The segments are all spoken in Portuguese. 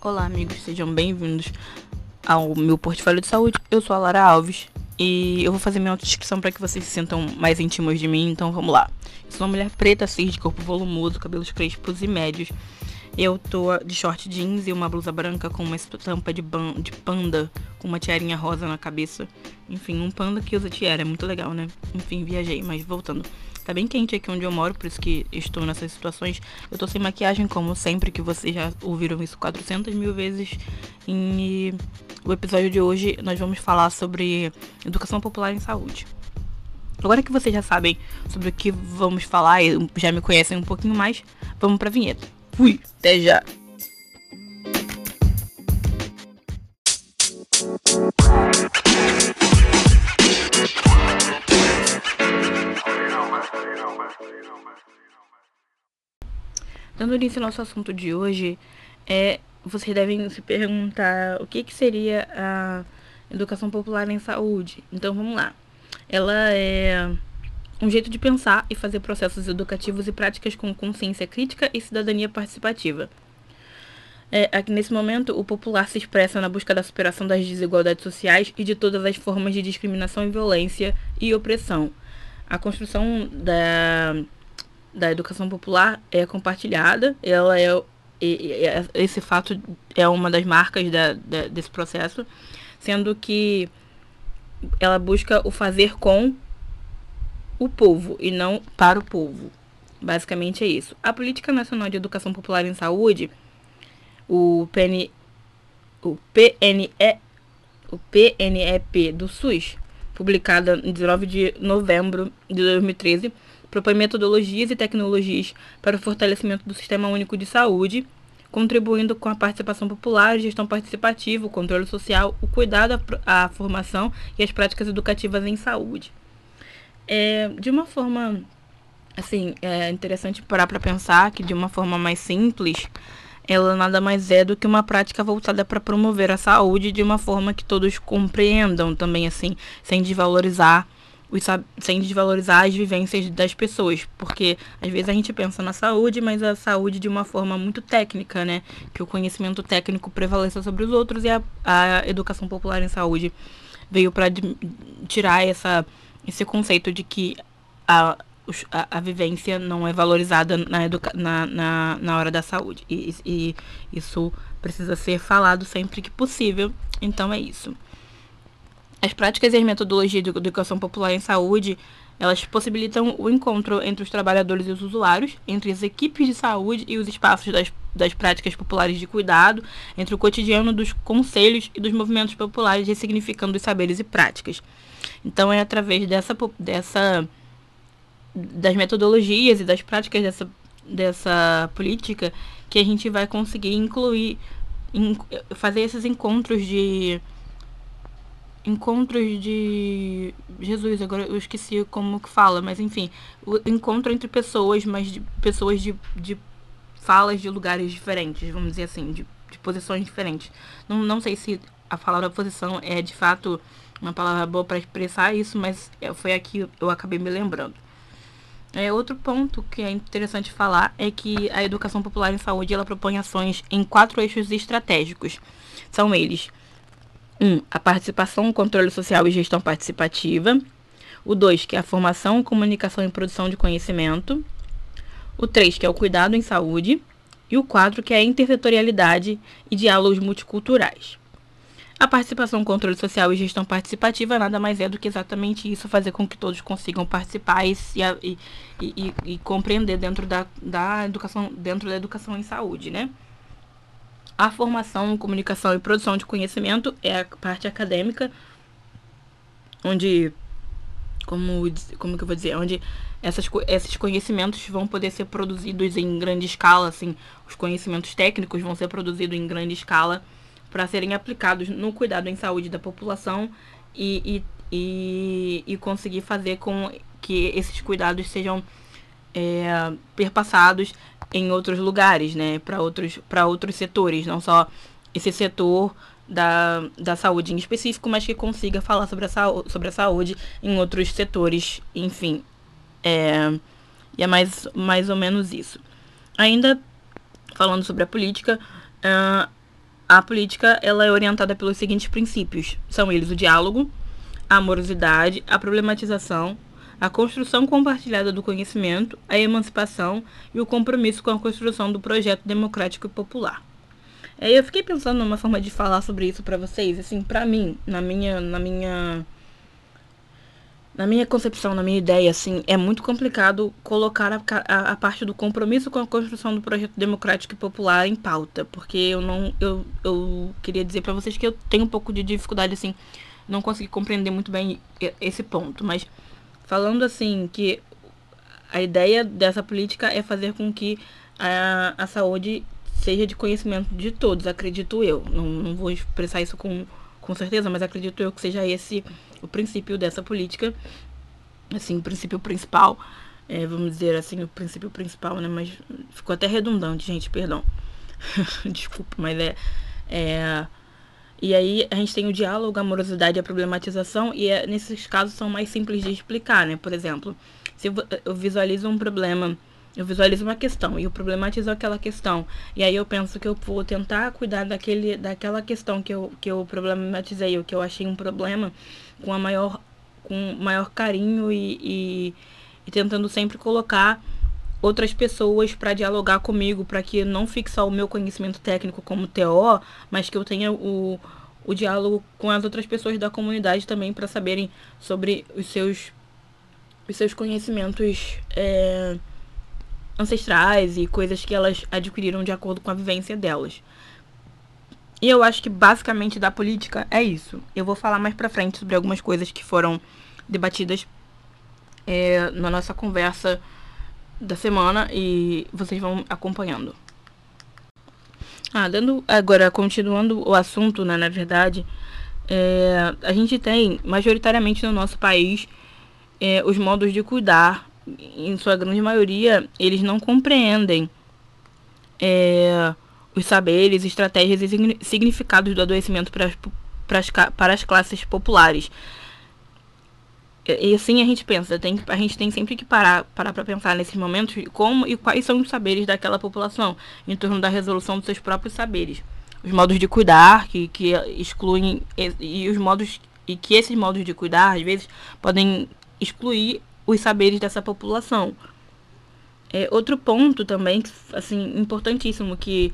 Olá, amigos, sejam bem-vindos ao meu portfólio de saúde. Eu sou a Lara Alves e eu vou fazer minha autodescrição para que vocês se sintam mais íntimos de mim, então vamos lá. Eu sou uma mulher preta, cis, de corpo volumoso, cabelos crespos e médios. Eu tô de short jeans e uma blusa branca com uma estampa de, de panda com uma tiarinha rosa na cabeça. Enfim, um panda que usa tiara, é muito legal, né? Enfim, viajei, mas voltando. Tá bem quente aqui onde eu moro, por isso que estou nessas situações. Eu tô sem maquiagem, como sempre, que vocês já ouviram isso 400 mil vezes. E o episódio de hoje nós vamos falar sobre educação popular em saúde. Agora que vocês já sabem sobre o que vamos falar e já me conhecem um pouquinho mais, vamos pra vinheta. Fui, até já! Dando início ao nosso assunto de hoje, é, vocês devem se perguntar o que, que seria a educação popular em saúde. Então vamos lá. Ela é um jeito de pensar e fazer processos educativos e práticas com consciência crítica e cidadania participativa. É, aqui nesse momento, o popular se expressa na busca da superação das desigualdades sociais e de todas as formas de discriminação e violência e opressão. A construção da da educação popular é compartilhada. Ela é esse fato é uma das marcas da, da, desse processo, sendo que ela busca o fazer com o povo e não para o povo. Basicamente é isso. A Política Nacional de Educação Popular em Saúde, o, PN, o, PNE, o PNEP do SUS, publicada em 19 de novembro de 2013, propõe metodologias e tecnologias para o fortalecimento do Sistema Único de Saúde, contribuindo com a participação popular, gestão participativa, o controle social, o cuidado à formação e as práticas educativas em saúde. É, de uma forma assim, é interessante parar para pensar que de uma forma mais simples, ela nada mais é do que uma prática voltada para promover a saúde de uma forma que todos compreendam também assim, sem desvalorizar sem desvalorizar as vivências das pessoas, porque às vezes a gente pensa na saúde, mas a saúde de uma forma muito técnica, né? Que o conhecimento técnico prevaleça sobre os outros e a, a educação popular em saúde veio para tirar essa, esse conceito de que a, a, a, vivência não é valorizada na, educa na, na, na hora da saúde. E, e isso precisa ser falado sempre que possível. Então é isso. As práticas e as metodologias de educação popular em saúde, elas possibilitam o encontro entre os trabalhadores e os usuários, entre as equipes de saúde e os espaços das, das práticas populares de cuidado, entre o cotidiano dos conselhos e dos movimentos populares, ressignificando os saberes e práticas. Então é através dessa, dessa das metodologias e das práticas dessa, dessa política que a gente vai conseguir incluir, in, fazer esses encontros de encontros de Jesus, agora eu esqueci como que fala, mas enfim, o encontro entre pessoas, mas de pessoas de, de falas de lugares diferentes, vamos dizer assim, de, de posições diferentes. Não, não sei se a palavra posição é de fato uma palavra boa para expressar isso, mas é, foi aqui eu acabei me lembrando. É, outro ponto que é interessante falar é que a educação popular em saúde ela propõe ações em quatro eixos estratégicos. São eles 1. Um, a participação, controle social e gestão participativa. O 2, que é a formação, comunicação e produção de conhecimento. O 3, que é o cuidado em saúde. E o 4, que é a intersetorialidade e diálogos multiculturais. A participação, controle social e gestão participativa nada mais é do que exatamente isso, fazer com que todos consigam participar e, e, e, e compreender dentro da, da educação, dentro da educação em saúde, né? A formação, comunicação e produção de conhecimento é a parte acadêmica, onde, como, como que eu vou dizer, onde essas, esses conhecimentos vão poder ser produzidos em grande escala, assim, os conhecimentos técnicos vão ser produzidos em grande escala para serem aplicados no cuidado em saúde da população e, e, e, e conseguir fazer com que esses cuidados sejam é, perpassados em outros lugares, né, para outros, outros setores, não só esse setor da, da saúde em específico, mas que consiga falar sobre a, sobre a saúde em outros setores, enfim. É, e é mais, mais ou menos isso. Ainda falando sobre a política, uh, a política ela é orientada pelos seguintes princípios. São eles o diálogo, a amorosidade, a problematização, a construção compartilhada do conhecimento, a emancipação e o compromisso com a construção do projeto democrático e popular. Aí eu fiquei pensando numa forma de falar sobre isso para vocês, assim, para mim, na minha, na minha na minha concepção, na minha ideia, assim, é muito complicado colocar a, a, a, parte do compromisso com a construção do projeto democrático e popular em pauta, porque eu não, eu, eu queria dizer para vocês que eu tenho um pouco de dificuldade, assim, não consegui compreender muito bem esse ponto, mas falando assim que a ideia dessa política é fazer com que a, a saúde seja de conhecimento de todos, acredito eu. Não, não vou expressar isso com, com certeza, mas acredito eu que seja esse o princípio dessa política, assim, o princípio principal, é, vamos dizer assim, o princípio principal, né? Mas ficou até redundante, gente, perdão. Desculpa, mas é, é. E aí a gente tem o diálogo, a amorosidade e a problematização, e é, nesses casos são mais simples de explicar, né? Por exemplo, se eu visualizo um problema eu visualizo uma questão e eu problematizo aquela questão. E aí eu penso que eu vou tentar cuidar daquele, daquela questão que eu, que eu problematizei, o que eu achei um problema, com a maior, com maior carinho e, e, e tentando sempre colocar outras pessoas para dialogar comigo, para que não fique só o meu conhecimento técnico como TO, mas que eu tenha o, o diálogo com as outras pessoas da comunidade também para saberem sobre os seus, os seus conhecimentos. É, ancestrais e coisas que elas adquiriram de acordo com a vivência delas. E eu acho que basicamente da política é isso. Eu vou falar mais pra frente sobre algumas coisas que foram debatidas é, na nossa conversa da semana e vocês vão acompanhando. Ah, dando agora continuando o assunto, né, na verdade, é, a gente tem majoritariamente no nosso país é, os modos de cuidar em sua grande maioria, eles não compreendem é, os saberes, estratégias e significados do adoecimento para as, para as, para as classes populares. E assim a gente pensa, tem, a gente tem sempre que parar para pensar nesses momentos como e quais são os saberes daquela população em torno da resolução dos seus próprios saberes. Os modos de cuidar, que, que excluem, e, e os modos e que esses modos de cuidar, às vezes, podem excluir os saberes dessa população. É, outro ponto também, assim, importantíssimo que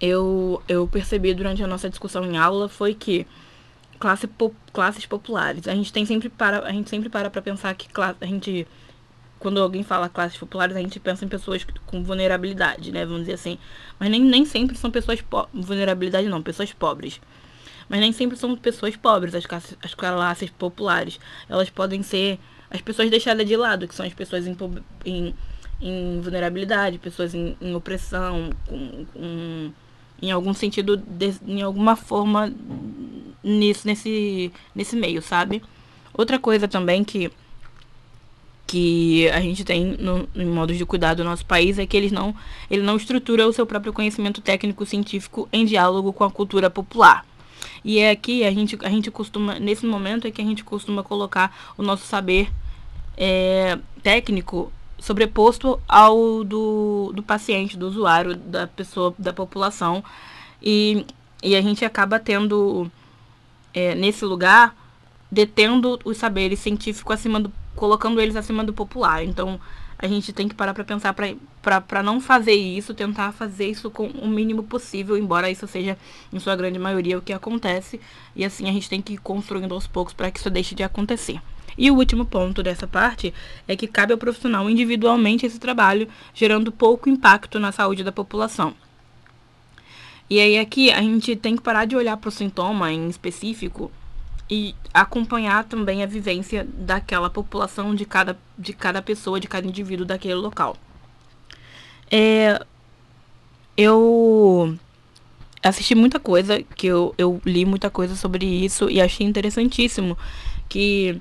eu, eu percebi durante a nossa discussão em aula foi que classe, po, classes populares, a gente tem sempre para a gente sempre para para pensar que a gente quando alguém fala classes populares, a gente pensa em pessoas com vulnerabilidade, né, vamos dizer assim. Mas nem, nem sempre são pessoas vulnerabilidade não, pessoas pobres. Mas nem sempre são pessoas pobres, as classes, as classes populares. Elas podem ser as pessoas deixadas de lado, que são as pessoas em, em, em vulnerabilidade, pessoas em, em opressão, com, com, em algum sentido, de, em alguma forma nisso, nesse, nesse meio, sabe? Outra coisa também que que a gente tem no, em modos de cuidar do nosso país é que eles não, ele não estrutura o seu próprio conhecimento técnico científico em diálogo com a cultura popular. E é aqui a gente, a gente costuma, nesse momento é que a gente costuma colocar o nosso saber é, técnico sobreposto ao do, do paciente, do usuário, da pessoa, da população. E, e a gente acaba tendo, é, nesse lugar, detendo os saberes científicos acima do. colocando eles acima do popular. Então a gente tem que parar para pensar para não fazer isso, tentar fazer isso com o mínimo possível, embora isso seja, em sua grande maioria, o que acontece. E assim a gente tem que ir construindo aos poucos para que isso deixe de acontecer. E o último ponto dessa parte é que cabe ao profissional individualmente esse trabalho, gerando pouco impacto na saúde da população. E aí aqui a gente tem que parar de olhar para o sintoma em específico e acompanhar também a vivência daquela população, de cada, de cada pessoa, de cada indivíduo daquele local. É, eu assisti muita coisa, que eu, eu li muita coisa sobre isso e achei interessantíssimo que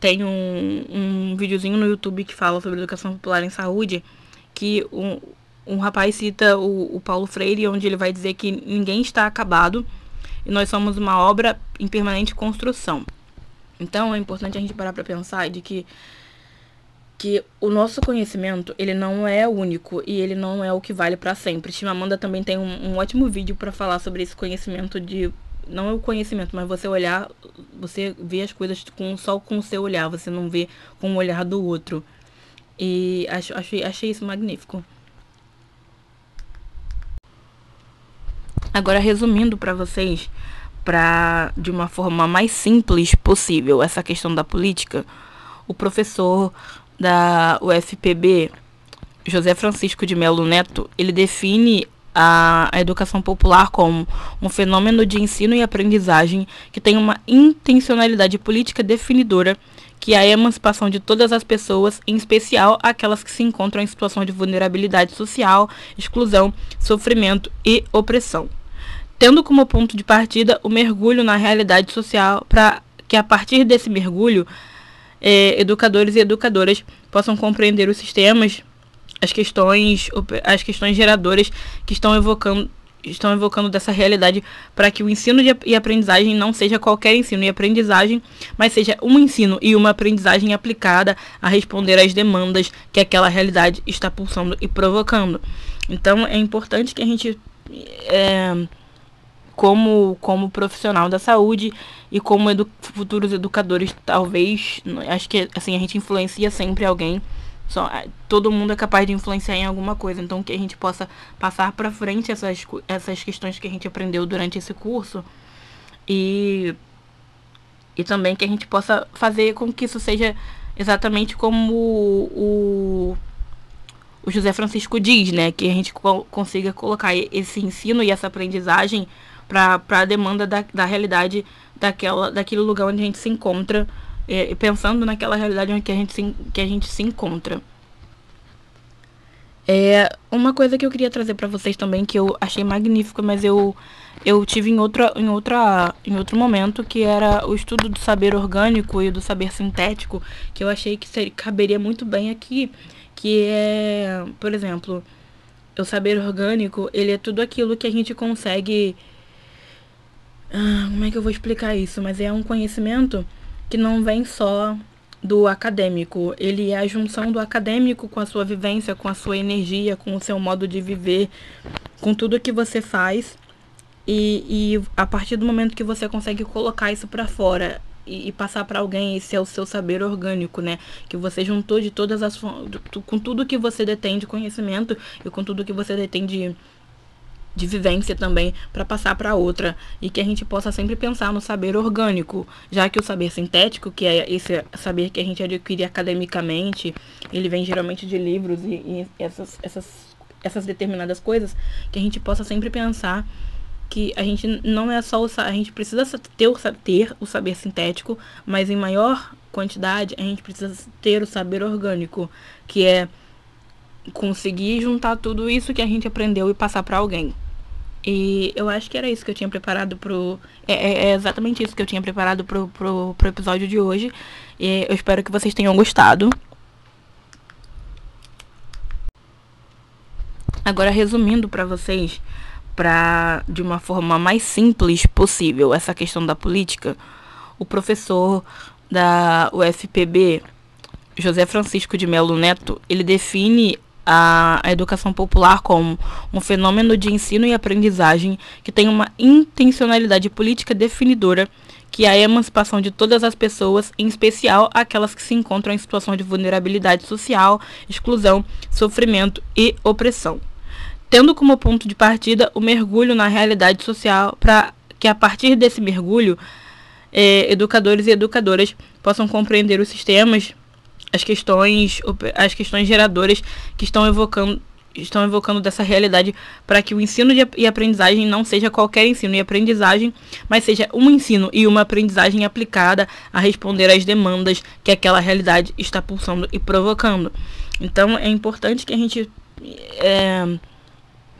tem um, um videozinho no YouTube que fala sobre educação popular em saúde, que um, um rapaz cita o, o Paulo Freire, onde ele vai dizer que ninguém está acabado e nós somos uma obra em permanente construção. Então é importante a gente parar para pensar de que que o nosso conhecimento, ele não é único e ele não é o que vale para sempre. Chimamanda também tem um, um ótimo vídeo para falar sobre esse conhecimento de não é o conhecimento, mas você olhar, você vê as coisas com só com o seu olhar, você não vê com o olhar do outro. E acho, achei, achei isso magnífico. Agora resumindo para vocês, para de uma forma mais simples possível essa questão da política, o professor da UFPB, José Francisco de Melo Neto, ele define a, educação popular como um fenômeno de ensino e aprendizagem que tem uma intencionalidade política definidora, que é a emancipação de todas as pessoas, em especial aquelas que se encontram em situação de vulnerabilidade social, exclusão, sofrimento e opressão. Tendo como ponto de partida o mergulho na realidade social, para que a partir desse mergulho é, educadores e educadoras possam compreender os sistemas, as questões, as questões geradoras que estão evocando estão evocando dessa realidade para que o ensino e aprendizagem não seja qualquer ensino e aprendizagem, mas seja um ensino e uma aprendizagem aplicada a responder às demandas que aquela realidade está pulsando e provocando. Então é importante que a gente é, como, como profissional da saúde e como edu futuros educadores, talvez, acho que assim, a gente influencia sempre alguém. Só, todo mundo é capaz de influenciar em alguma coisa, então que a gente possa passar para frente essas, essas questões que a gente aprendeu durante esse curso e, e também que a gente possa fazer com que isso seja exatamente como o, o José Francisco diz, né? Que a gente co consiga colocar esse ensino e essa aprendizagem para a demanda da, da realidade daquela, daquele lugar onde a gente se encontra, é, pensando naquela realidade onde que a gente se, que a gente se encontra. É uma coisa que eu queria trazer para vocês também que eu achei magnífica, mas eu eu tive em outra em outra em outro momento que era o estudo do saber orgânico e do saber sintético, que eu achei que seria, caberia muito bem aqui, que é, por exemplo, o saber orgânico, ele é tudo aquilo que a gente consegue ah, como é que eu vou explicar isso? Mas é um conhecimento que não vem só do acadêmico. Ele é a junção do acadêmico com a sua vivência, com a sua energia, com o seu modo de viver, com tudo que você faz. E, e a partir do momento que você consegue colocar isso para fora e, e passar para alguém, esse é o seu saber orgânico, né? Que você juntou de todas as com tudo que você detém de conhecimento e com tudo que você detém de de vivência também para passar para outra. E que a gente possa sempre pensar no saber orgânico, já que o saber sintético, que é esse saber que a gente adquire academicamente, ele vem geralmente de livros e, e essas, essas, essas determinadas coisas, que a gente possa sempre pensar que a gente não é só o a gente precisa ter o, ter o saber sintético, mas em maior quantidade a gente precisa ter o saber orgânico, que é conseguir juntar tudo isso que a gente aprendeu e passar para alguém. E eu acho que era isso que eu tinha preparado pro. É, é, é, exatamente isso que eu tinha preparado pro, pro, pro episódio de hoje. E eu espero que vocês tenham gostado. Agora, resumindo para vocês, pra, de uma forma mais simples possível, essa questão da política, o professor da UFPB, José Francisco de Melo Neto, ele define a, educação popular como um fenômeno de ensino e aprendizagem que tem uma intencionalidade política definidora, que é a emancipação de todas as pessoas, em especial aquelas que se encontram em situação de vulnerabilidade social, exclusão, sofrimento e opressão. Tendo como ponto de partida o mergulho na realidade social, para que a partir desse mergulho, é, educadores e educadoras possam compreender os sistemas as questões, as questões geradoras que estão evocando estão evocando dessa realidade para que o ensino e aprendizagem não seja qualquer ensino e aprendizagem, mas seja um ensino e uma aprendizagem aplicada a responder às demandas que aquela realidade está pulsando e provocando. Então é importante que a gente, é,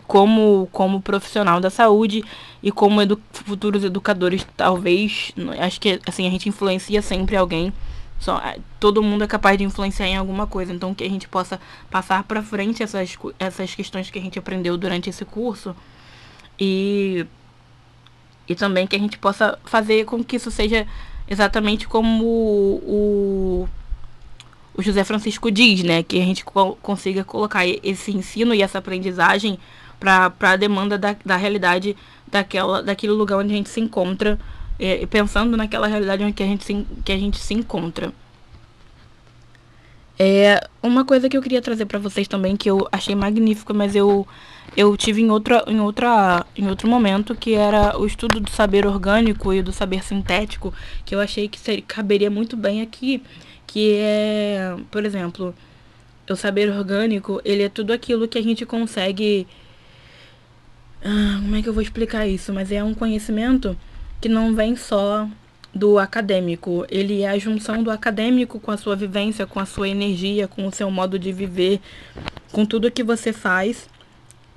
como, como profissional da saúde e como edu futuros educadores, talvez, acho que assim a gente influencia sempre alguém só, é, todo mundo é capaz de influenciar em alguma coisa. Então, que a gente possa passar para frente essas, essas questões que a gente aprendeu durante esse curso e, e também que a gente possa fazer com que isso seja exatamente como o, o José Francisco diz, né? Que a gente co consiga colocar esse ensino e essa aprendizagem para a demanda da, da realidade daquela, daquele lugar onde a gente se encontra, é, pensando naquela realidade onde que a gente se, que a gente se encontra. É uma coisa que eu queria trazer para vocês também que eu achei magnífica, mas eu eu tive em outra em outra em outro momento que era o estudo do saber orgânico e do saber sintético, que eu achei que seria, caberia muito bem aqui, que é, por exemplo, o saber orgânico, ele é tudo aquilo que a gente consegue ah, como é que eu vou explicar isso? Mas é um conhecimento que não vem só do acadêmico. Ele é a junção do acadêmico com a sua vivência, com a sua energia, com o seu modo de viver, com tudo que você faz.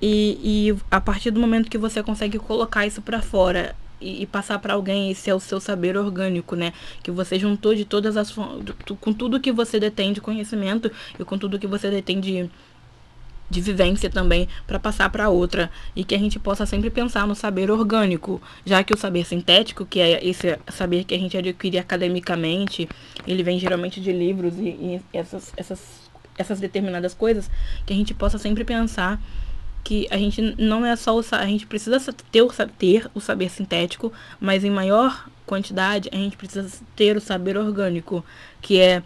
E, e a partir do momento que você consegue colocar isso para fora e, e passar para alguém, esse é o seu saber orgânico, né? Que você juntou de todas as com tudo que você detém de conhecimento e com tudo que você detém de de vivência também para passar para outra. E que a gente possa sempre pensar no saber orgânico, já que o saber sintético, que é esse saber que a gente adquire academicamente, ele vem geralmente de livros e, e essas, essas, essas determinadas coisas, que a gente possa sempre pensar que a gente não é só o a gente precisa ter o, ter o saber sintético, mas em maior quantidade a gente precisa ter o saber orgânico, que é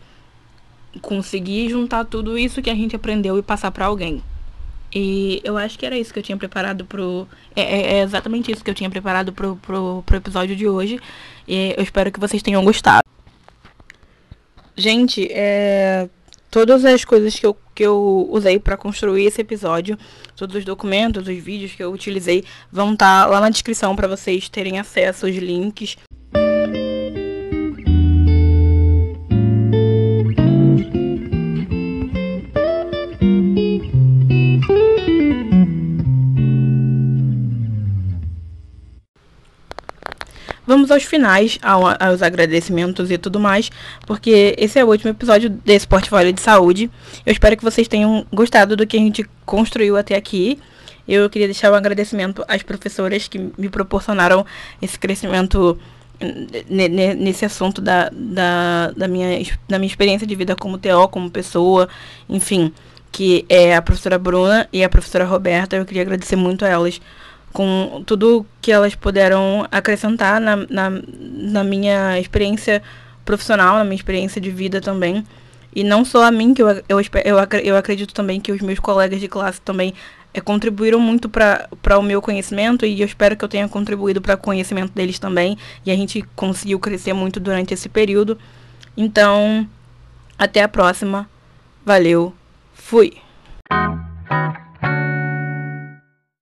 conseguir juntar tudo isso que a gente aprendeu e passar para alguém. E eu acho que era isso que eu tinha preparado pro. É, é, é, exatamente isso que eu tinha preparado pro, pro, pro episódio de hoje. E eu espero que vocês tenham gostado. Gente, é, todas as coisas que eu, que eu usei para construir esse episódio, todos os documentos, os vídeos que eu utilizei, vão estar tá lá na descrição para vocês terem acesso aos links. Aos finais, aos agradecimentos e tudo mais, porque esse é o último episódio desse portfólio de saúde. Eu espero que vocês tenham gostado do que a gente construiu até aqui. Eu queria deixar um agradecimento às professoras que me proporcionaram esse crescimento nesse assunto da, da, da, minha, da minha experiência de vida como TO, como pessoa, enfim, que é a professora Bruna e a professora Roberta. Eu queria agradecer muito a elas com tudo que elas puderam acrescentar na, na, na minha experiência profissional, na minha experiência de vida também. E não só a mim, que eu, eu, eu, eu acredito também que os meus colegas de classe também é, contribuíram muito para o meu conhecimento e eu espero que eu tenha contribuído para o conhecimento deles também. E a gente conseguiu crescer muito durante esse período. Então, até a próxima. Valeu. Fui.